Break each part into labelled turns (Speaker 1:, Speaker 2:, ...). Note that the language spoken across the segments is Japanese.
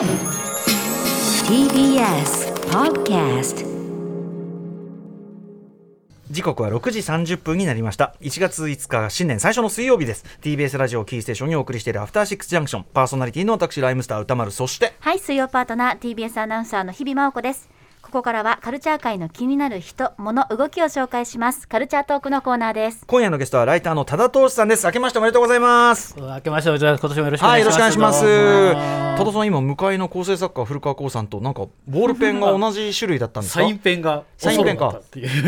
Speaker 1: TBS Podcast
Speaker 2: 時刻は6時30分になりました。1月5日新年最初の水曜日です。TBS ラジオキーステーションにお送りしているアフターシックスジャンクション。パーソナリティの私ライムスター歌丸。そして
Speaker 3: はい、水曜パートナー TBS アナウンサーの日々真央子です。ここからはカルチャー界の気になる人、物、動きを紹介します。カルチャートークのコーナーです。
Speaker 2: 今夜のゲストはライターの多田投資さんです明けましておめでとうございます
Speaker 4: 明けましておめでとうございます。今年もよろしくお
Speaker 2: はい、
Speaker 4: 願いします。
Speaker 2: よろしくお願いします。多田さん、今、向かいの構成作家、古川光さんと、なんか、ボールペンが同じ種類だったんですか？
Speaker 4: サインペンが
Speaker 2: サインペンか。こ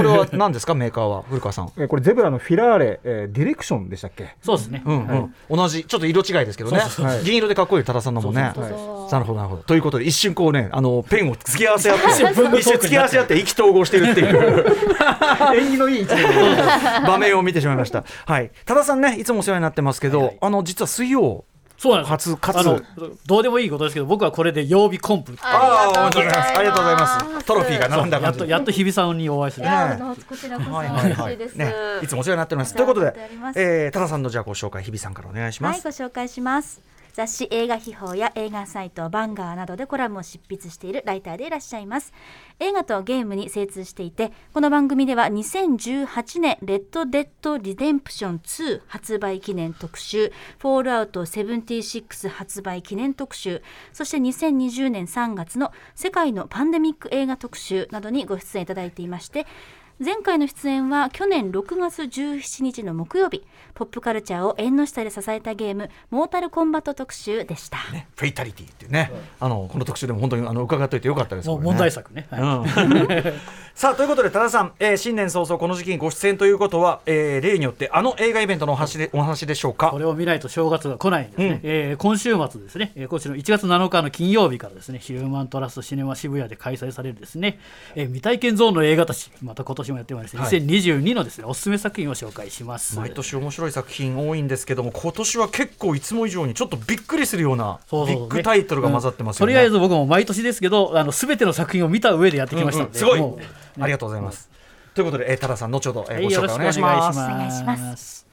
Speaker 2: れは何ですか、メーカーは、古川さん。
Speaker 5: えーこれゼブラのフィラーレ、えーディレクションでしたっけ？
Speaker 4: そうですね。
Speaker 2: うんうん同じ、ちょっと色違いですけどね
Speaker 4: そうそう
Speaker 5: そう
Speaker 2: 銀色でかっこいい多田さんのもね。
Speaker 4: そう
Speaker 5: そうそう
Speaker 2: なるほど、なるほど。ということで、一瞬こうね、あの、ペンを突き合わせ合って、
Speaker 4: 一瞬文具
Speaker 2: 一瞬突き合わせ合って意気投合してるっていう。
Speaker 5: 縁起のいい一年
Speaker 2: 場面を見てしまいました。はい。多田さんね、いつもお世話になってますけど
Speaker 4: はいはい、
Speaker 2: あの、実は水曜、
Speaker 4: そうなんです。
Speaker 2: 初かつ
Speaker 4: あのどうでもいいことですけど、僕はこれで曜日コンプ。
Speaker 2: ああ、ありがとうございます。ありがとうございます。トロフィーが並んだ
Speaker 4: やっと。やっと日比さんにお会いする。
Speaker 2: ね
Speaker 3: あのこちらこそ
Speaker 2: はいはいはい
Speaker 3: 嬉しいです。
Speaker 2: ね、いつもお世話になっております。ということでえー、多田さんのじゃあご紹介、日比さんからお願いしま
Speaker 3: はい、
Speaker 2: す。
Speaker 3: ご紹介します。雑誌映画秘宝や映画サイト BANGER などでコラムを執筆しているライターでいらっしゃいます。映画とゲームに精通していてこの番組では2018年レッド・デッド・リデンプション2発売記念特集フォールアウト76発売記念特集そして2020年3月の世界のパンデミック映画特集などにご出演いただいていまして前回の出演は去年6月17日の木曜日。ポップカルチャーを縁の下で支えたゲームモータルコンバット特集でした、
Speaker 2: ね、フェイタリティっていうね、あのこの特集でも本当にあの伺っておいてよかったです。ね。
Speaker 4: もう問題作ね。はい。
Speaker 2: うんさあということで多田さん、えー新年早々この時期にご出演ということは、えー例によってあの映画イベントのお話でお話でしょうか？
Speaker 4: これを見ないと正月が来ないんですね、
Speaker 2: うん。
Speaker 4: えー今週末ですね、えー今週の1月7日の金曜日からですねヒューマントラストシネマ渋谷で開催されるですね、えー未体験ゾーンの映画たちまた今年もやってまいりまして、
Speaker 2: はい。
Speaker 4: 2022のですねおすすめ作品を紹介します。
Speaker 2: 毎年面白い作品多いんですけども今年は結構いつも以上にちょっとびっくりするようなビッグタイトルが混ざってますよね、
Speaker 4: うんとりあえず僕も毎年ですけどあの全ての作品を見た上でやってきましたので、
Speaker 2: うんうん。すごいありがとうございます、ということで、えー、多田さん後ほど、えー
Speaker 4: はい
Speaker 2: ご紹介お願いします。
Speaker 3: お願いします。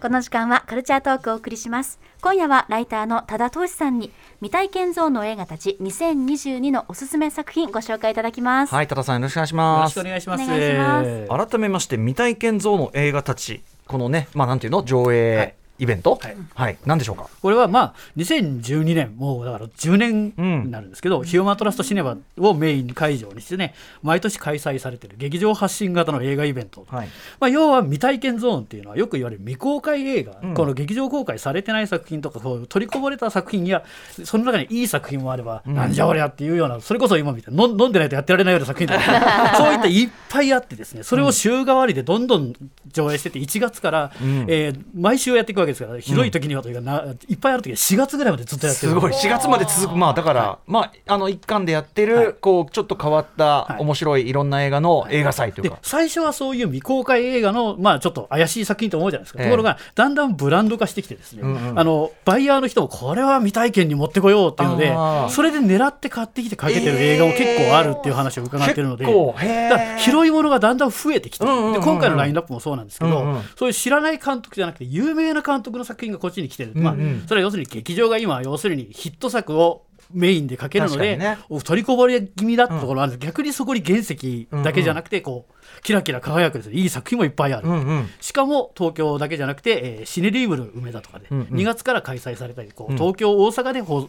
Speaker 3: この時間はカルチャートークをお送りします。今夜はライターの多田投資さんに未体験ゾーンの映画たち2022のおすすめ作品ご紹介いただきます、
Speaker 2: はい多田さんよろしくお願いし
Speaker 4: よろし
Speaker 2: ます
Speaker 4: くお願いします。
Speaker 3: お願いします。
Speaker 2: 改めまして未体験ゾーンの映画たちこのねまあなんていうの？上映イベント？
Speaker 4: はい。
Speaker 2: はい、何でしょうか？
Speaker 4: これはまあ2012年もうだから10年になるんですけど、ヒューマントラストシネマをメイン会場にしてね毎年開催されてる劇場発信型の映画イベント、
Speaker 2: はい。
Speaker 4: まあ、要は未体験ゾーンっていうのはよく言われる未公開映画、
Speaker 2: ん。
Speaker 4: この劇場公開されてない作品とかそう取りこぼれた作品やその中にいい作品もあれば、なんじゃおりゃっていうようなそれこそ今みたいな飲んでないとやってられないような作品とか そういったいっぱいあってですねそれを週替わりでどんどん上映してて1月から、
Speaker 2: ん。
Speaker 4: えー毎週やっていくわけですからひどい時にはというかないっぱいある時は4月ぐらいまでずっとやってる。
Speaker 2: すごい。4月まで続く。まあだから、まああの一巻でやってる、
Speaker 4: はい。
Speaker 2: こうちょっと変わった、
Speaker 4: はい。
Speaker 2: 面白いいろんな映画の映画祭という
Speaker 4: で
Speaker 2: か、
Speaker 4: 最初はそういう未公開映画の、まあ、ちょっと怪しい作品と思うじゃないですか、
Speaker 2: ええ。
Speaker 4: ところがだんだんブランド化してきてですね、
Speaker 2: うんうん。
Speaker 4: あのバイヤーの人もこれは未体験に持ってこようっていうのでそれで狙って買ってきてかけてる映画も結構あるっていう話を伺ってるので。だから広いものがだんだん増えてきて、
Speaker 2: うんうんうんうん。
Speaker 4: で今回のラインナップもそうなんですけど、
Speaker 2: うんうん。
Speaker 4: そういう知らない監督じゃなくて有名な監督の作品がこっちに来てる、まあ
Speaker 2: うん。うん、
Speaker 4: それは要するに劇場が今要するにヒット作をメインでかけるので、
Speaker 2: ね。
Speaker 4: 取りこぼれ気味だったところがあるんです、逆にそこに原石だけじゃなくてこうキラキラ輝くですね。いい作品もいっぱいある、
Speaker 2: うんうん。
Speaker 4: しかも東京だけじゃなくて、えーシネリーブル梅田とかで
Speaker 2: うんうん。
Speaker 4: 2月から開催されたりこう
Speaker 2: うん。
Speaker 4: 東京大阪で放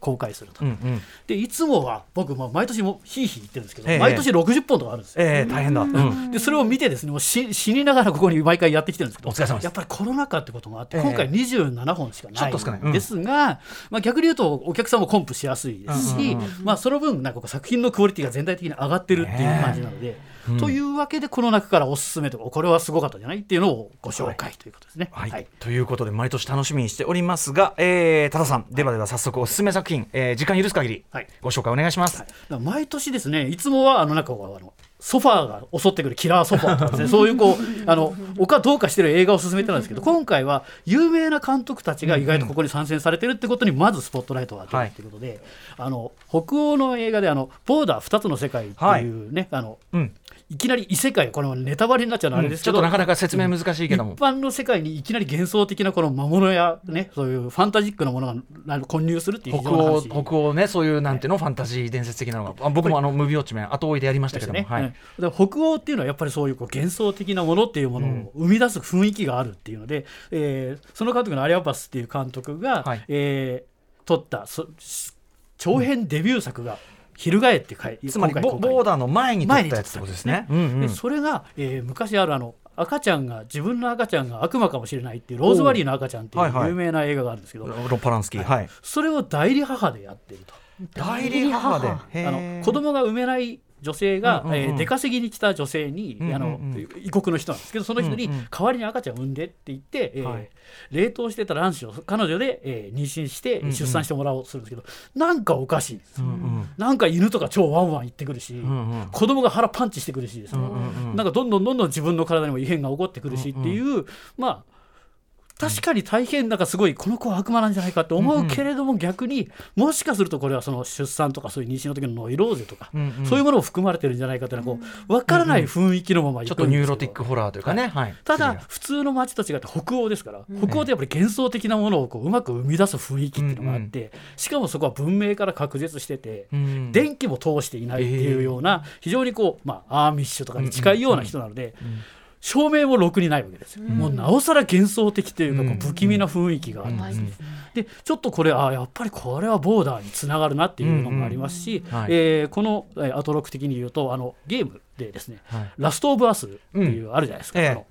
Speaker 4: 公開すると、
Speaker 2: うんうん。
Speaker 4: でいつもは僕も毎年もひいひい言ってるんですけど、
Speaker 2: ええ。
Speaker 4: 毎年60本とかあるんですよ。
Speaker 2: ええ大変だ、うん。
Speaker 4: でそれを見てですねもう死死にながらここに毎回やってきてるんですけど
Speaker 2: お疲れ様です。
Speaker 4: やっぱりコロナ禍ってこともあって、
Speaker 2: ええ。
Speaker 4: 今回27本しか
Speaker 2: ないうん
Speaker 4: ですが、まあ、逆に言うとお客さんもコンプしやすいですし、まあ、その分なんかこう作品のクオリティが全体的に上がってるっていう感じなので。というわけでこの中からおすすめとかこれはすごかったんじゃない？っていうのをご紹介ということですね。
Speaker 2: はい。ということで毎年楽しみにしておりますが、えー、多田さんではでは早速おすすめ作品、えー、時間許す限り
Speaker 4: はい。
Speaker 2: ご紹介お願いします、
Speaker 4: だから毎年ですねいつもはあのなんかあのソファーが襲ってくるキラーソファーとかですね そういうこうあの他どうかしてる映画を進めてるんですけど今回は有名な監督たちが意外とここに参戦されてるってことにまずスポットライトを当てるっていうことで、あの北欧の映画であの「ボーダー2つの世界」っていうね、あの
Speaker 2: うん
Speaker 4: いきなり異世界これはネタバレになっちゃうのはあれですけど、
Speaker 2: ちょっとなかなか説明難しいけども。
Speaker 4: 一。般の世界にいきなり幻想的なこの魔物やねそういうファンタジックなものがな混入するっていう非
Speaker 2: 北欧北欧ねそういうなんていうのファンタジー伝説的なのが。あ僕もあのムービーウォッチメン後追いでやりましたけども、
Speaker 4: ね、
Speaker 2: はい。
Speaker 4: うん。で北欧っていうのはやっぱりそういうこう幻想的なものっていうものを生み出す雰囲気があるっていうので、えーその監督のアリアパスっていう監督が、
Speaker 2: はい。
Speaker 4: えー撮ったそ長編デビュー作が「翻って書い
Speaker 2: つまりボーダーの前に撮ったやつってことですね。
Speaker 4: それが、えー昔あるあの赤ちゃんが自分の赤ちゃんが悪魔かもしれないっていうローズマリーの赤ちゃんってい
Speaker 2: はいはい
Speaker 4: う有名な映画があるんですけど、
Speaker 2: ロッパランスキー、はい。
Speaker 4: それを代理母でやっていると。
Speaker 2: 代理母で。
Speaker 4: あ
Speaker 2: へ
Speaker 4: の
Speaker 2: ー
Speaker 4: 子供が産めない女性が、
Speaker 2: うんうんうん。
Speaker 4: えー出稼ぎに来た女性に、
Speaker 2: うんうんうん。
Speaker 4: あの異国の人なんですけどその人に
Speaker 2: うんうん
Speaker 4: 代わりに赤ちゃんを産んでって言って、えー
Speaker 2: はい。
Speaker 4: 冷凍してた卵子を彼女で、えー妊娠して
Speaker 2: んうん。
Speaker 4: 出産してもらおうとするんですけど、なんかおかしいです、
Speaker 2: うんうん。
Speaker 4: なんか犬とか超ワンワン言ってくるし、
Speaker 2: んうん。
Speaker 4: 子供が腹パンチしてくるしですね、
Speaker 2: うんうんうん。
Speaker 4: なんかどんどんどんどん自分の体にも異変が起こってくるしっていう、まあ確かに大変なんかすごいこの子は悪魔なんじゃないかって思うけれども逆にもしかするとこれはその出産とかそういう妊娠の時のノイローゼとか、そういうものも含まれてるんじゃないかっていうのはこう分からない雰囲気のままい
Speaker 2: ちょっとニューロティックホラーというかね。は。い。
Speaker 4: ただ普通の街と違って北欧ですから、北欧ってやっぱり幻想的なものをこううまく生み出す雰囲気っていうのがあって、しかもそこは文明から隔絶してて、
Speaker 2: うん。
Speaker 4: 電気も通していないっていうような、非常にこう、まあ、アーミッシュとかに近いような人なので、照明もろくにないわけですよ、もうなおさら幻想的というかこう不気味な雰囲気がある。ん。です、でちょっとこれあやっぱりこれはボーダーにつながるなっていうのもありますし、
Speaker 2: うん。はい。
Speaker 4: えーこのえーアトロック的に言うとあのゲームでですね、
Speaker 2: はい。
Speaker 4: ラスト・オブ・アスっていうあるじゃないですか、
Speaker 2: ええ。
Speaker 4: あの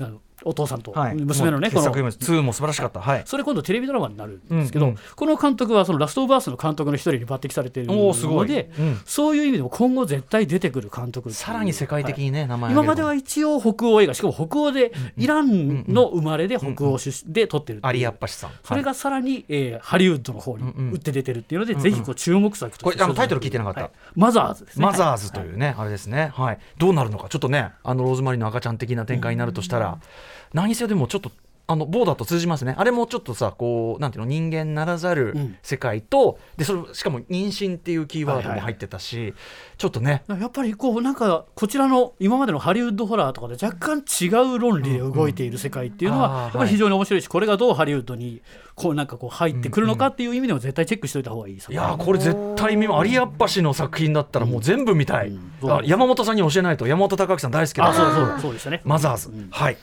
Speaker 4: あのお父さんと
Speaker 2: はい。
Speaker 4: 娘のね、この。
Speaker 2: 傑作2も素晴らしかった。はい。
Speaker 4: それ今度テレビドラマになるんですけど、
Speaker 2: うんうん。
Speaker 4: この監督はそのラスト・オブ・アースの監督の一人に抜擢されている
Speaker 2: おーすごい。
Speaker 4: ので、
Speaker 2: うん。
Speaker 4: そういう意味でも今後絶対出てくる監督
Speaker 2: さらに世界的にね、名前
Speaker 4: 今までは
Speaker 2: 挙
Speaker 4: 一応北欧映画しかも北欧でイランの生まれで北欧出身で撮ってる
Speaker 2: アリアッパシさん。
Speaker 4: それがさらに、えーハリウッドの方に
Speaker 2: うんうん。
Speaker 4: 打って出てるっていうので、ぜひこう注目作として。
Speaker 2: これあのタイトル聞いてなかった。
Speaker 4: はい。マザーズですね。
Speaker 2: マザーズというね、あれですね、はい、どうなるのか、ちょっとね、あのローズマリーの赤ちゃん的な展開になるとしたら、何せよでもちょっと。あのボーダーと通じますね、あれもちょっとさ、こうなんていうの、人間ならざる
Speaker 4: うん。
Speaker 2: 世界と、でそれしかも妊娠っていうキーワードも入ってたし、ちょっとね、
Speaker 4: やっぱりこうなんかこちらの今までのハリウッドホラーとかで若干違う論理で動いている世界っていうの
Speaker 2: うん。あー
Speaker 4: はやっぱり非常に面白いしこれがどうハリウッドにこうなんかこう入ってくるのかっていう意味でも絶対チェックしておいた方がいいです
Speaker 2: いやーこれ絶対見アリアッパ氏の作品だったらもう全部見たい、
Speaker 4: うん。
Speaker 2: あ山本さんに教えないと、山本隆明さん大好きだ
Speaker 4: あそうそうそうでしたね。
Speaker 2: マザーズ、
Speaker 4: うん。
Speaker 2: はい、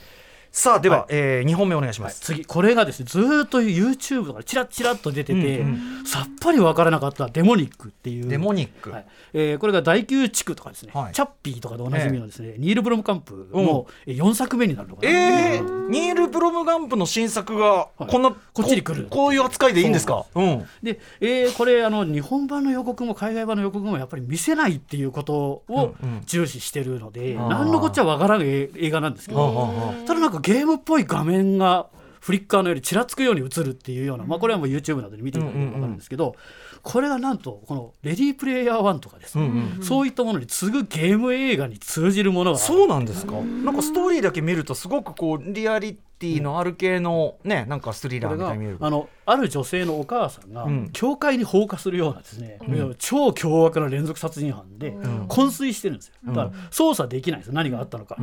Speaker 2: さあ、では、
Speaker 4: はい。
Speaker 2: え2本目お願いします。
Speaker 4: 次これがですねずーっと YouTube とかでチラッチラッと出てて、
Speaker 2: うん
Speaker 4: さっぱりわからなかったデモニックっていう。
Speaker 2: デモニック、
Speaker 4: はい。えーこれが第9地区とかですね、
Speaker 2: はい。
Speaker 4: チャッピーとかでおなじみのですね、ニール・ブロムカンプの4作目になるのかな、
Speaker 2: えー、ニール・ブロムガンプの新作がこんな、
Speaker 4: こっちに来る。
Speaker 2: ここういう扱いでいいんですか？うん
Speaker 4: で、えーこれあの日本版の予告も海外版の予告もやっぱり見せないっていうことを
Speaker 2: うんうん。
Speaker 4: 重視してるので、
Speaker 2: あー。
Speaker 4: 何のこっちゃわからん映映画なんですけ
Speaker 2: はあ
Speaker 4: ど、ただなんかゲームっぽい画面がフリッカーのよりちらつくように映るっていうような、まあ、これはもう YouTube などで見ていただければ分かるんですけど、これがなんとこの「レディープレイヤー1」とかですね、そういったものに次ぐゲーム映画に通じるものが
Speaker 2: そうなんですか？なんかストーリーだけ見るとすごくこうリアリティのある系のねなんかスリラーみたいに見える。
Speaker 4: あのある女性のお母さんが、
Speaker 2: うん。
Speaker 4: 教会に放火するようなですね、超凶悪な連続殺人犯で、昏睡してるんですよ。だから操作できないんですよ。何があったのか、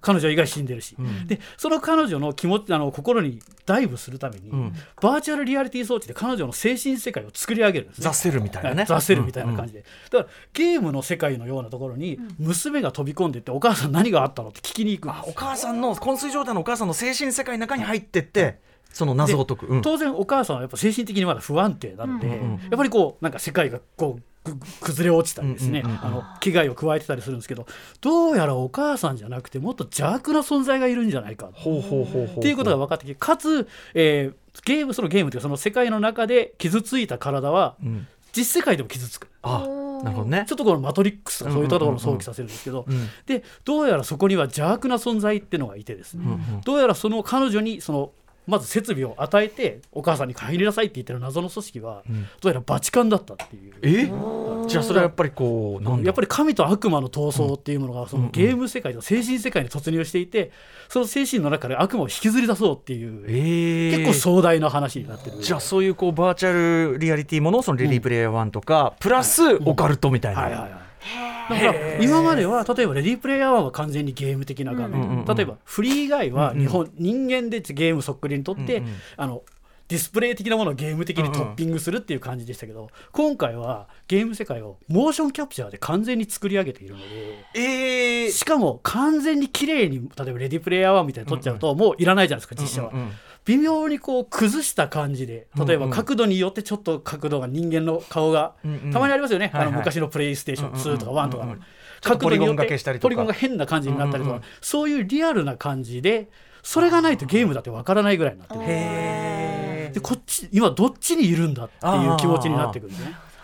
Speaker 4: 彼女以外死んでるし、でその彼女の気持ちあの心にダイブするために、
Speaker 2: ん。
Speaker 4: バーチャルリアリティ装置で彼女の精神世界を作り上げるんですね。
Speaker 2: ザ・セルみたいなね。
Speaker 4: ザ・セルみたいな感じで、だからゲームの世界のようなところに娘が飛び込んでいってお母さん何があったのって聞きに行くんです
Speaker 2: あお母さんの昏睡状態のお母さんの精神世界の中に入ってってその謎を解く、うん。
Speaker 4: 当然お母さんはやっぱ精神的にまだ不安定なので、やっぱりこうなんか世界がこうく崩れ落ちたりですね、
Speaker 2: うんうんうん
Speaker 4: あの危害を加えてたりするんですけどどうやらお母さんじゃなくてもっと邪悪な存在がいるんじゃないか。っていうことが分かってきてかつ、えーゲームそのゲームというかその世界の中で傷ついた体は
Speaker 2: うん。
Speaker 4: 実世界でも傷つく。
Speaker 2: あなるほどね。
Speaker 4: ちょっとこのマトリックスとかそういったところを想起させるんですけど、
Speaker 2: うん
Speaker 4: でどうやらそこには邪悪な存在っていうのがいてですね、どうやらその彼女にそのまず設備を与えてお母さんに入りなさいって言ってる謎の組織は、どうやらバチカンだったっていう。
Speaker 2: え？じゃあそれはやっぱりこう
Speaker 4: やっぱり神と悪魔の闘争っていうものがそのゲーム世界と精神世界に突入していてその精神の中で悪魔を引きずり出そうっていう
Speaker 2: えー。
Speaker 4: 結構壮大な話になってる。
Speaker 2: じゃあそういうこうバーチャルリアリティものそのレディープレイヤー1とか、プラスオカルトみたいな、
Speaker 4: はいはいはいだから今までは例えば「レディープレイヤー1」は完全にゲーム的な画面、
Speaker 2: うんうんうん
Speaker 4: 例えばフリー以外は日本、人間でゲームそっくりにとって、
Speaker 2: うんうん。
Speaker 4: あのディスプレイ的なものをゲーム的にトッピングするっていう感じでしたけど、今回はゲーム世界をモーションキャプチャーで完全に作り上げているので。
Speaker 2: えー。
Speaker 4: しかも完全に綺麗に例えば「レディープレイヤー1」みたいに撮っちゃうと、もういらないじゃないですか実写は、
Speaker 2: うんうんうん
Speaker 4: 微妙にこう崩した感じで例えば角度によってちょっと角度が人間の顔が、
Speaker 2: うんうん。
Speaker 4: たまにありますよね、
Speaker 2: はいはい。
Speaker 4: あの昔のプレイステーション2とか1とかの。
Speaker 2: うんうんうん。ちょっとポリゴンが
Speaker 4: 変な感じになったりとか、
Speaker 2: うんうん
Speaker 4: そういうリアルな感じでそれがないとゲームだってわからないぐらいになってる
Speaker 2: へ
Speaker 4: でこっち今どっちにいるんだっていう気持ちになってくるね。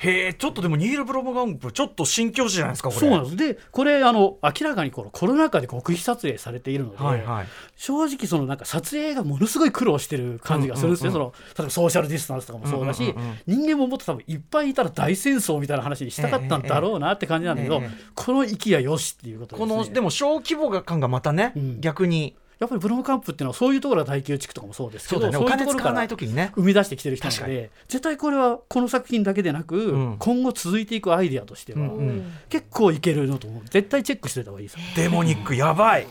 Speaker 2: へえちょっとでもニール・ブロムガンプちょっと新境地じゃないですかこれ。
Speaker 4: そうなんです。でこれあの明らかにこのコロナ禍で極秘撮影されているので、
Speaker 2: はいはい。
Speaker 4: 正直そのなんか撮影がものすごい苦労してる感じがするんですね、
Speaker 2: うんうん
Speaker 4: その例えばソーシャルディスタンスとかもそうだし、
Speaker 2: うんうんうんうん。
Speaker 4: 人間ももっと多分いっぱいいたら大戦争みたいな話にしたかったんだろうなって感じなんだけど、
Speaker 2: ええええ。
Speaker 4: この息やよしっていうことです、ね、
Speaker 2: このでも小規模感がまたね、
Speaker 4: うん。
Speaker 2: 逆に
Speaker 4: やっぱりブロムカンプっていうのはそういうところが大宮地区とかもそうですけど
Speaker 2: そうね。お
Speaker 4: いうところから
Speaker 2: 金使わない時にね。
Speaker 4: 生み出してきてる人なの
Speaker 2: 確
Speaker 4: で絶対これはこの作品だけでなく、
Speaker 2: ん。
Speaker 4: 今後続いていくアイデアとしては、
Speaker 2: うん。うん。
Speaker 4: 結構いけるのと思う。絶対チェックしてた方がいいですよ。
Speaker 2: デモニックやばい。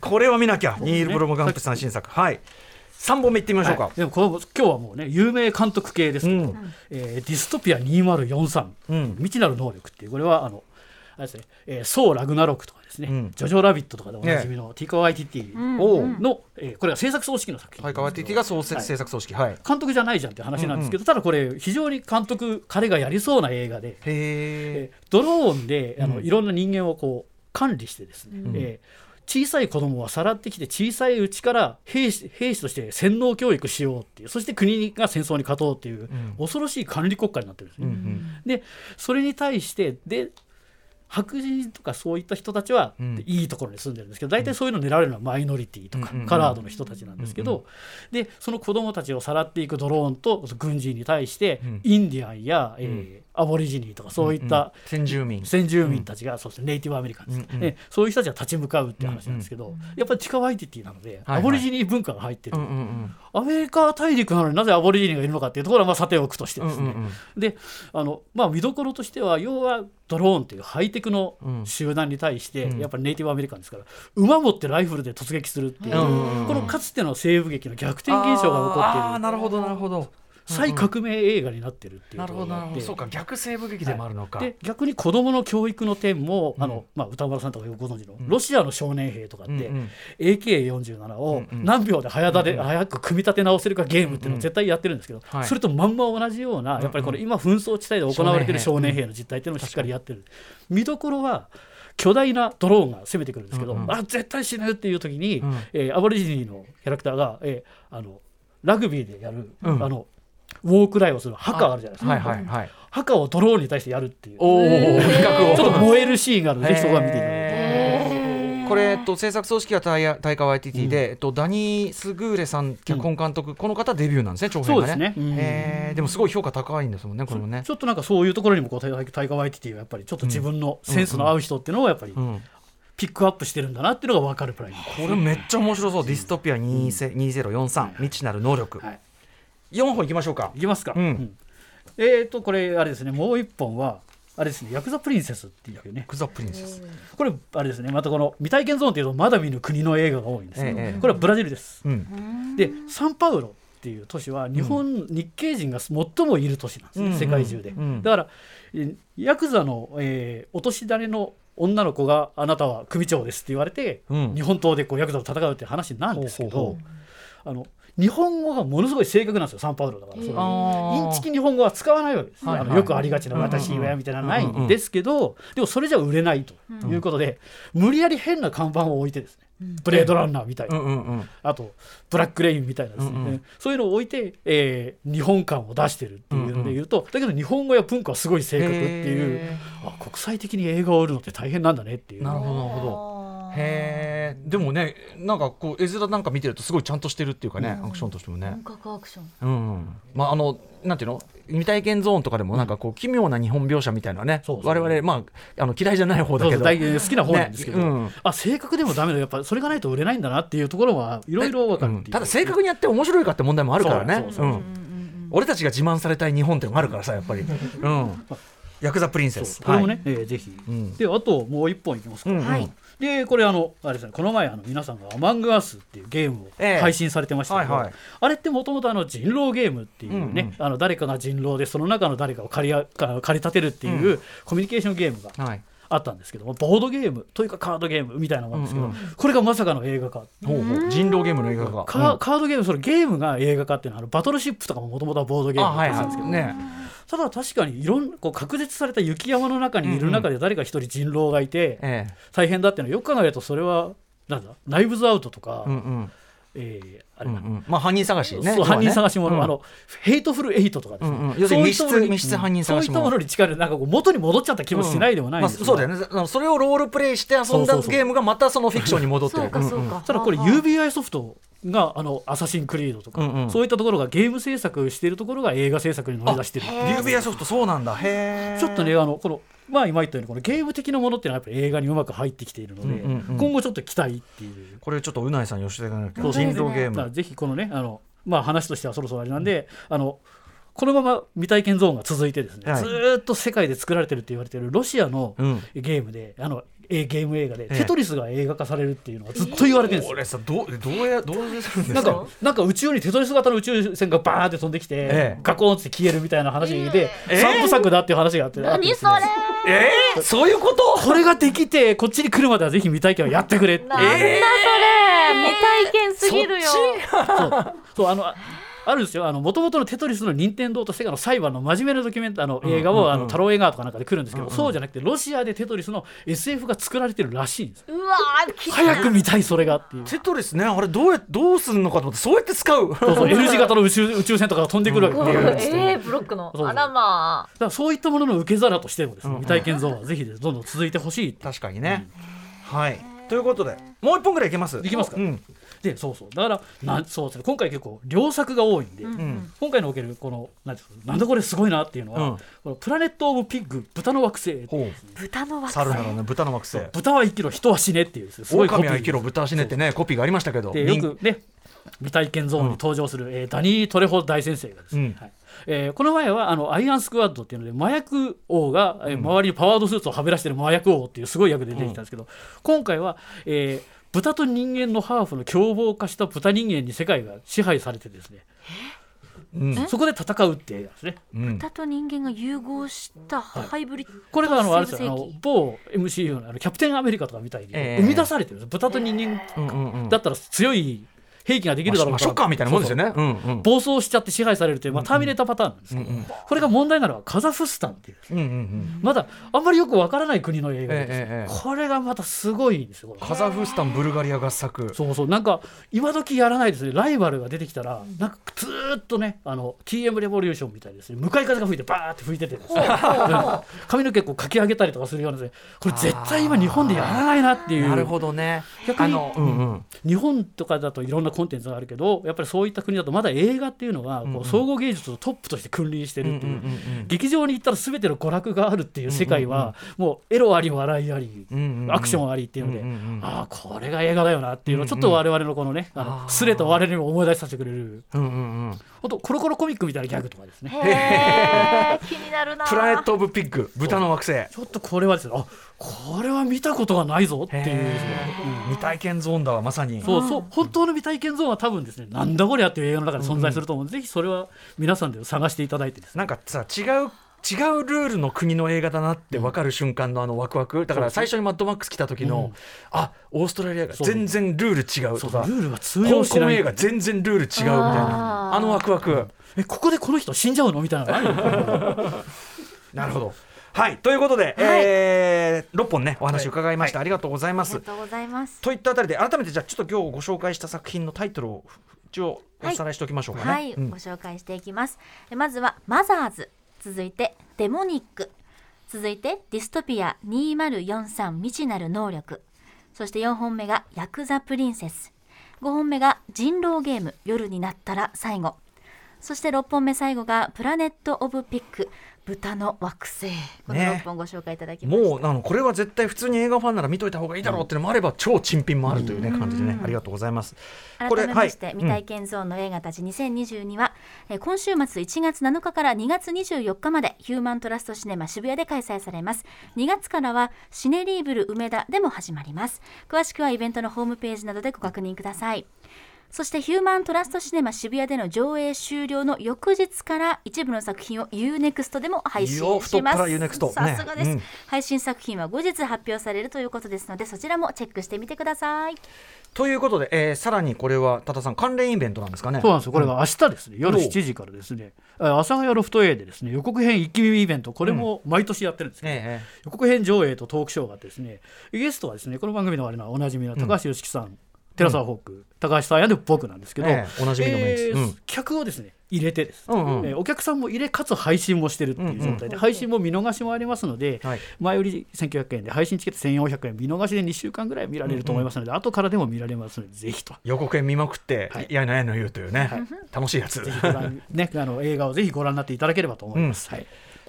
Speaker 2: これは見なきゃニール・ブロムガンプさん新作。はい。3本目いってみましょうか、
Speaker 4: はい。でもこの今日はもうね有名監督系ですけど、
Speaker 2: うん。
Speaker 4: えーディストピア2043、
Speaker 2: うん。
Speaker 4: 未知なる能力っていう。これはあのあれですね、えーソー・ラグナロクとかですね、
Speaker 2: うん。
Speaker 4: ジョジョ・ラビットとかでおなじみの、ティカワイティティの、えーこれは制作総指揮の作品
Speaker 2: はい川 TT が創設
Speaker 4: はい
Speaker 2: 制作組織はい、
Speaker 4: 監督じゃないじゃんって話なんですけど、ただこれ非常に監督彼がやりそうな映画で、
Speaker 2: へ
Speaker 4: え
Speaker 2: え
Speaker 4: ードローンであの、
Speaker 2: うん。
Speaker 4: いろんな人間をこう管理してですね、えー小さい子供はさらってきて小さいうちから兵士兵士として洗脳教育しようっていうそして国が戦争に勝とうっていう、
Speaker 2: ん。
Speaker 4: 恐ろしい管理国家になってるんですね。
Speaker 2: うんうん。
Speaker 4: でそれに対してで白人とかそういった人たちは、
Speaker 2: うん。
Speaker 4: いいところに住んでるんですけど大体そういうの狙われるのはマイノリティとか、カラードの人たちなんですけど、でその子供たちをさらっていくドローンと軍人に対して、
Speaker 2: うん。
Speaker 4: インディアンや、えーアボリジニとかそういった、
Speaker 2: 先住民。
Speaker 4: 先住民たちが、そうですねネイティブアメリカンです、ねそういう人たちが立ち向かうっていう話なんですけど、やっぱりティカワイティティなので、
Speaker 2: はい
Speaker 4: アボリジニ文化が入ってる、アメリカ大陸なのになぜアボリジニがいるのかっていうところはまあさておくとしてですね、であの、まあ、見どころとしては要はドローンっていうハイテクの
Speaker 2: うん。
Speaker 4: 集団に対して、
Speaker 2: うん。
Speaker 4: やっぱりネイティブアメリカンですから馬持ってライフルで突撃するっていう、このかつての西部劇の逆転現象が起こっている。
Speaker 2: あなるほどなるほど
Speaker 4: 再革命映画になってるっていう
Speaker 2: なるほどそうか逆西部劇でもあるのか、
Speaker 4: で逆に子どもの教育の点も、
Speaker 2: うん。
Speaker 4: あのまあ、歌丸さんとかよくご存知の、ロシアの少年兵とかって、
Speaker 2: うんうん。
Speaker 4: AK47 を
Speaker 2: うんうん。
Speaker 4: 何秒で早だで、
Speaker 2: うんうん。
Speaker 4: 早く組み立て直せるかゲームっていうのを絶対やってるんですけど、
Speaker 2: はい。
Speaker 4: それとまんま同じようなやっぱりこれ今紛争地帯で行われてる少年兵の実態っていうのをしっかりやってる、見どころは巨大なドローンが攻めてくるんですけど、
Speaker 2: うんうん。
Speaker 4: あ絶対死ぬっていう時に、
Speaker 2: うん。
Speaker 4: えーアボリジニのキャラクターが、えーあのラグビーでやる、
Speaker 2: うん。
Speaker 4: あのウォークライをするハカあるじゃないですか、
Speaker 2: はいはいはい。
Speaker 4: ハカをドローンに対してやるっていう。
Speaker 2: おお
Speaker 4: ちょっと燃えるシーンがあるのでぜひそこは見ていただいて。
Speaker 2: へーこれ、えっと、制作組織はタイヤタイカワイティティで、えっと、ダニー・スグーレさん脚本監督、この方デビューなんですね長編がね。
Speaker 4: そうん。
Speaker 2: へー。でもすごい評価高いんですもんねこれもね。
Speaker 4: ちょっとなんかそういうところにもこうタイタイガー・ワイティティはやっぱりちょっと自分のセンスの合う人っていうのをやっぱり
Speaker 2: うん。
Speaker 4: ピックアップしてるんだなっていうのが分かるプライン
Speaker 2: これめっちゃ面白そう、ディストピア20 2043、未知なる能力、
Speaker 4: はい
Speaker 2: 4本いきましょうか。
Speaker 4: いきますか、
Speaker 2: うん。
Speaker 4: えーとこれあれですね。もう一本はあれですねヤクザプリンセスっていうね。
Speaker 2: クザプリンセス、
Speaker 4: これあれですね。またこの未体験ゾーンっていうとまだ見ぬ国の映画が多いんですけど、
Speaker 2: ええ
Speaker 4: これはブラジルです。
Speaker 2: うん。
Speaker 4: でサンパウロっていう都市は日本、日系人が最もいる都市なんですね、
Speaker 2: うん。
Speaker 4: 世界中で、
Speaker 2: うん。
Speaker 4: だからえヤクザの、えー、落とし種の女の子があなたは組長ですって言われて、
Speaker 2: うん。
Speaker 4: 日本刀でこうヤクザと戦うっていう話なんですけど
Speaker 2: ほうほう。
Speaker 4: あの日本語がものすごい正確なんですよサンパウロだから、そういう
Speaker 2: あー。
Speaker 4: インチキ日本語は使わないわけです、
Speaker 2: はいはい。
Speaker 4: あのよくありがちな
Speaker 2: うんうんうん
Speaker 4: 私はみたいなのはないんですけど、でもそれじゃ売れないということで、無理やり変な看板を置いてですね、ブレードランナーみたいな、
Speaker 2: うんうんうん。
Speaker 4: あとブラックレインみたいなですね、
Speaker 2: うんうん
Speaker 4: そういうのを置いて、えー日本感を出してるっていうので言うと、だけど日本語や文化はすごい正確っていう
Speaker 2: へ
Speaker 4: あ国際的に映画を売るのって大変なんだねっていう。
Speaker 2: なるほどなるほどへえでもねなんかこう絵面なんか見てるとすごいちゃんとしてるっていうかね、アクションとしてもね。
Speaker 3: 本格アクション。
Speaker 2: うん。うんまああのなんていうの？未体験ゾーンとかでもなんかこう奇妙な日本描写みたいなね、我々まああの嫌いじゃない方だけど。
Speaker 4: 好きな方なんですけど、
Speaker 2: ねうん。
Speaker 4: あ正確でもダメだ。やっぱそれがないと売れないんだなっていうところはいろいろ分かる
Speaker 2: ただ正確にやって面白いかって問題もあるからね。俺たちが自慢されたい日本っていうのがあるからさやっぱり、うん、ヤクザプリンセス。
Speaker 4: これもね、
Speaker 2: はい。
Speaker 4: えーぜひ、
Speaker 2: ん。
Speaker 4: であともう一本いきますか、
Speaker 3: はい
Speaker 4: でこれあのあれですねこの前あの皆さんが「アマングアス」っていうゲームを
Speaker 2: ええ。
Speaker 4: 配信されてましたけど、
Speaker 2: はいはい。
Speaker 4: あれってもともとあの人狼ゲームっていうね、あの誰かが人狼でその中の誰かを借り駆り立てるっていうコミュニケーションゲームが
Speaker 2: はい
Speaker 4: あったんですけどもボードゲームというかカードゲームみたいなもんですけど、
Speaker 2: うんうん。
Speaker 4: これがまさかの映画化。
Speaker 2: ほうほう。人狼ゲームの映画が
Speaker 4: カカードゲームそれゲームが映画化っていうのはあのバトルシップとかももともとはボードゲームだったんですけど、
Speaker 2: はいね。
Speaker 4: ただ確かにいろんこう隔絶された雪山の中にいる中で誰か一人人狼がいて
Speaker 2: ええ。
Speaker 4: 大変だっていうのはよく考えるとそれはなんだナイブズアウトとか、
Speaker 2: うんうん
Speaker 4: えーあれな、
Speaker 2: うんうん。まあ犯人探しね。
Speaker 4: そう犯人探しもの、
Speaker 2: うん。
Speaker 4: あのヘイトフルエイトとかですね、
Speaker 2: うんうん。要するに
Speaker 4: そういったものに
Speaker 2: 密室密室犯人探しも。
Speaker 4: そういったものに近いなんかこう元に戻っちゃった気もしないでもないんですけど
Speaker 2: まあ、そうだよね。それをロールプレイして遊んだゲームがまたそのフィクションに戻ってる。
Speaker 3: そうかそう
Speaker 2: うんうん。
Speaker 3: か
Speaker 4: ただこれ UBI ソフトがあのアサシンクリードとか、
Speaker 2: うんうん。
Speaker 4: そういったところがゲーム制作しているところが映画制作に乗り出してる
Speaker 3: へー
Speaker 2: UBI ソフトそうなんだ。へえ
Speaker 4: ちょっとねあのこのまあ今言ったようにこのゲーム的なものっていうのはやっぱり映画にうまく入ってきているので、
Speaker 2: うんうんうん
Speaker 4: 今後ちょっと期待っていう。
Speaker 2: これちょっとうないさんに教えていかなきゃ
Speaker 4: そう
Speaker 2: 人狼ゲーム。
Speaker 4: ぜひこのねあのまあ話としてはそろそろあれなんで、あのこのまま未体験ゾーンが続いてですね、
Speaker 2: はい。
Speaker 4: ずーっと世界で作られてるって言われてるロシアの
Speaker 2: うん。
Speaker 4: ゲームで、あのえゲーム映画で、
Speaker 2: ええ。
Speaker 4: テトリスが映画化されるっていうのがずっと言われてるんですよ。
Speaker 2: 俺さどうどうやどうするんです
Speaker 4: なんかなんか宇宙にテトリス型の宇宙船がバーって飛んできて、
Speaker 2: ええ。
Speaker 4: ガコーンって消えるみたいな話で、
Speaker 2: え
Speaker 4: 三部作だっていう話があって、あってですね
Speaker 2: え。ー、そういうこと？
Speaker 4: これができてこっちに来るまではぜひ未体験をやってくれっていう。
Speaker 3: なんだそれ、未体験すぎるよ。
Speaker 4: そうあのああるんですよ。もともとのテトリスの任天堂とセガの裁判の真面目なドキュメントあの映画を、
Speaker 2: うんうんうん。
Speaker 4: あの太郎映画とかなんかで来るんですけど、そうじゃなくてロシアでテトリスの SF が作られてるらしいんです
Speaker 3: うわ
Speaker 4: 早く見たいそれが。っていう
Speaker 2: テトリスねあれどうやどうするのかと思って。そうやって使う。
Speaker 4: そうそう L 字型の宇宙宇宙船とかが飛んでくるわけっていう、だか
Speaker 3: えー、ブロックの。
Speaker 4: そうそう。
Speaker 3: あらまあ。
Speaker 4: らそういったものの受け皿としてもですね、未体験ゾーンはぜひですどんどん続いてほしい。
Speaker 2: 確かにね、はい。ということでもう一本ぐらいいけます？
Speaker 4: いきますか。
Speaker 2: うん
Speaker 4: でそうそう。だからなんそうですね。今回結構良作が多いんで、
Speaker 2: ん
Speaker 4: 今回のおけるこのなんていうんですかなんでこれすごいなっていうのは、
Speaker 2: うん。
Speaker 4: このプラネット・オブ・ピッグ豚の惑星
Speaker 3: 豚の惑
Speaker 2: 猿な
Speaker 3: 星
Speaker 2: のね豚の惑星。
Speaker 4: 豚は生きろ人は死ねっていうですごいコピー
Speaker 2: 狼は生きろ豚は死ねってねコピーがありましたけど
Speaker 4: でよくね未体験ゾーンに登場する、えーダニー・トレホ大先生がですね、
Speaker 2: うん。
Speaker 4: はい。えーこの前はあのアイアンスクワッドっていうので麻薬王が、えー周りにパワードスーツをはべらしてる麻薬王っていうすごい役で出てきたんですけど、今回は、えー豚と人間のハーフの凶暴化した豚人間に世界が支配されてですね。
Speaker 2: うん。
Speaker 4: そこで戦うってやつね。
Speaker 2: うん。
Speaker 3: 豚と人間が融合したハイブリッド
Speaker 4: これがあのあれです
Speaker 3: 生
Speaker 4: よ某 MCU のあのキャプテンアメリカとかみたいに
Speaker 2: ええ。
Speaker 4: 生み出されてるんです豚と人間
Speaker 2: うんうんうん。
Speaker 4: だったら強い兵器ができるだろう
Speaker 2: まあショッカーみたいなもんですよね。うんうん。
Speaker 4: 暴走しちゃって支配されるという、まあ、ターミネーターパターンなんですけど、
Speaker 2: うんうん。
Speaker 4: これが問題なのはカザフスタンっていう
Speaker 2: うんうんうん。
Speaker 4: まだあんまりよくわからない国の映画でです。ね、
Speaker 2: ええええ
Speaker 4: これがまたすごいんですよ。
Speaker 2: カザフスタンブルガリア合作
Speaker 4: そうそう。なんか今時やらないですね。ライバルが出てきたらなんかずーっとねあの TM レボリューションみたいですね。向かい風が吹いてバーって吹いててですね。うん。髪の毛こうかき上げたりとかするようなこれ絶対今日本でやらないなっていう。
Speaker 2: なるほどね。
Speaker 4: 逆に
Speaker 2: あのうん。うん。
Speaker 4: 日本とかだといろんなコンテンツがあるけどやっぱりそういった国だとまだ映画っていうのはこう総合芸術のトップとして君臨してるっていう,、
Speaker 2: うんうんうんうん。
Speaker 4: 劇場に行ったら全ての娯楽があるっていう世界はもうエロあり笑いあり、
Speaker 2: うんうんうん。
Speaker 4: アクションありっていうので、
Speaker 2: うんうんうん。
Speaker 4: ああこれが映画だよなっていうのをちょっと我々のこのね、あ
Speaker 2: あ
Speaker 4: の
Speaker 2: ー。
Speaker 4: スレと我々にも思い出させてくれる。
Speaker 2: うんうんうん。
Speaker 4: ほんとコロコロコミックみたいなギャグとかですね
Speaker 3: るな
Speaker 2: プラネット・オブ・ピッグ豚の惑星。
Speaker 4: ちょっとこれはですねあこれは見たことがないぞっていう
Speaker 2: 未体験ゾーンだわまさに。
Speaker 4: そうそう。本当の未体験ゾーンは多分ですねなんだこりゃっていう映画の中で存在すると思う。ので、ぜひそれは皆さんで探していただいてですね。
Speaker 2: なんかさ違う違うルールの国の映画だなって分かる瞬間のあのワクワク。だから最初にマッドマックス来た時の、
Speaker 4: うん。
Speaker 2: あオーストラリアが全然ルール違うとか。
Speaker 4: そうルールが通
Speaker 2: 香
Speaker 4: 用しない。
Speaker 2: 港映画全然ルール違うみたいな。
Speaker 3: あ
Speaker 2: のワクワク
Speaker 4: えここでこの人死んじゃうの？みたいなのあるよ
Speaker 2: なるほど。はいということで、えー、6本ねお話伺いました、ありがとうございます。
Speaker 3: ありがとうございます。
Speaker 2: といったあたりで改めてじゃあちょっと今日ご紹介した作品のタイトルを一応おさらいしておきましょうかね、
Speaker 3: はい、
Speaker 2: うん。
Speaker 3: ご紹介していきます。えまずはマザーズ。続いてデモニック。続いてディストピア。2043未知なる能力。そして4本目がヤクザプリンセス。5本目が人狼ゲーム。夜になったら最後そして6本目最後がプラネット・オブ・ピック豚の惑星。この
Speaker 2: ね
Speaker 3: 6本ご紹介いただきました、
Speaker 2: もうあのこれは絶対普通に映画ファンなら見といた方がいいだろうっていうのもあれば、超珍品もあるというね感じでね、ありがとうございます。これ
Speaker 3: 改めまして、
Speaker 2: はい。
Speaker 3: 未体験ゾーンの映画たち2022は、えー今週末1月7日から2月24日までヒューマントラストシネマ渋谷で開催されます。2月からはシネリーブル梅田でも始まります。詳しくはイベントのホームページなどでご確認くださいそしてヒューマントラストシネマ渋谷での上映終了の翌日から一部の作品を UNEXT でも配信
Speaker 2: よ
Speaker 3: します。
Speaker 2: 太っ腹 UNEXT ね。
Speaker 3: さすがです、
Speaker 2: うん。
Speaker 3: 配信作品は後日発表されるということですのでそちらもチェックしてみてください。
Speaker 2: ということで、えーさらにこれは多田さん関連イベントなんですかね？
Speaker 4: そうなんですよ。これが明日ですね、夜
Speaker 2: お
Speaker 4: 7時からですね。あ阿佐ヶ谷ロフト A でですね予告編一気見イベントこれも毎年やってるんですけど、
Speaker 2: ええ。
Speaker 4: 予告編上映とトークショーがあってですねゲストはですねこの番組のあれのおなじみの高橋良樹さん、寺澤ホーク、高橋さんやで僕なんですけど、
Speaker 2: ええおなじみのメンツ。
Speaker 4: えー
Speaker 2: うん。
Speaker 4: 客をですね入れてです、
Speaker 2: うんうん。
Speaker 4: えーお客さんも入れかつ配信もしてるっていう状態で、配信も見逃しもありますので、
Speaker 2: はい。
Speaker 4: 前売り1900円で配信チケット1400円見逃しで2週間ぐらい見られると思いますので、後からでも見られますのでぜひと。
Speaker 2: 予告編見まくって、
Speaker 4: はい。
Speaker 2: い、やいなやいな言うというね、楽しいやつ。
Speaker 4: ぜひご覧ね、あの映画をぜひご覧になっていただければと思います。はい。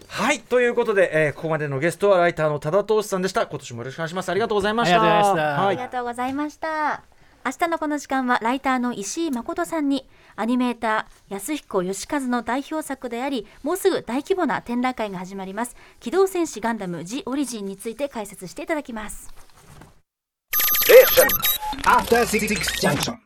Speaker 2: はい。ということで、えーここまでのゲストはライターの多田投資さんでした。今年もよろしくお願いします。ありがとうございました。
Speaker 4: ありがとうございました。
Speaker 2: はい
Speaker 3: ありがとうございました。明日のこの時間はライターの石井誠さんにアニメーター安彦義和の代表作でありもうすぐ大規模な展覧会が始まります。機動戦士ガンダムジオリジンについて解説していただきます。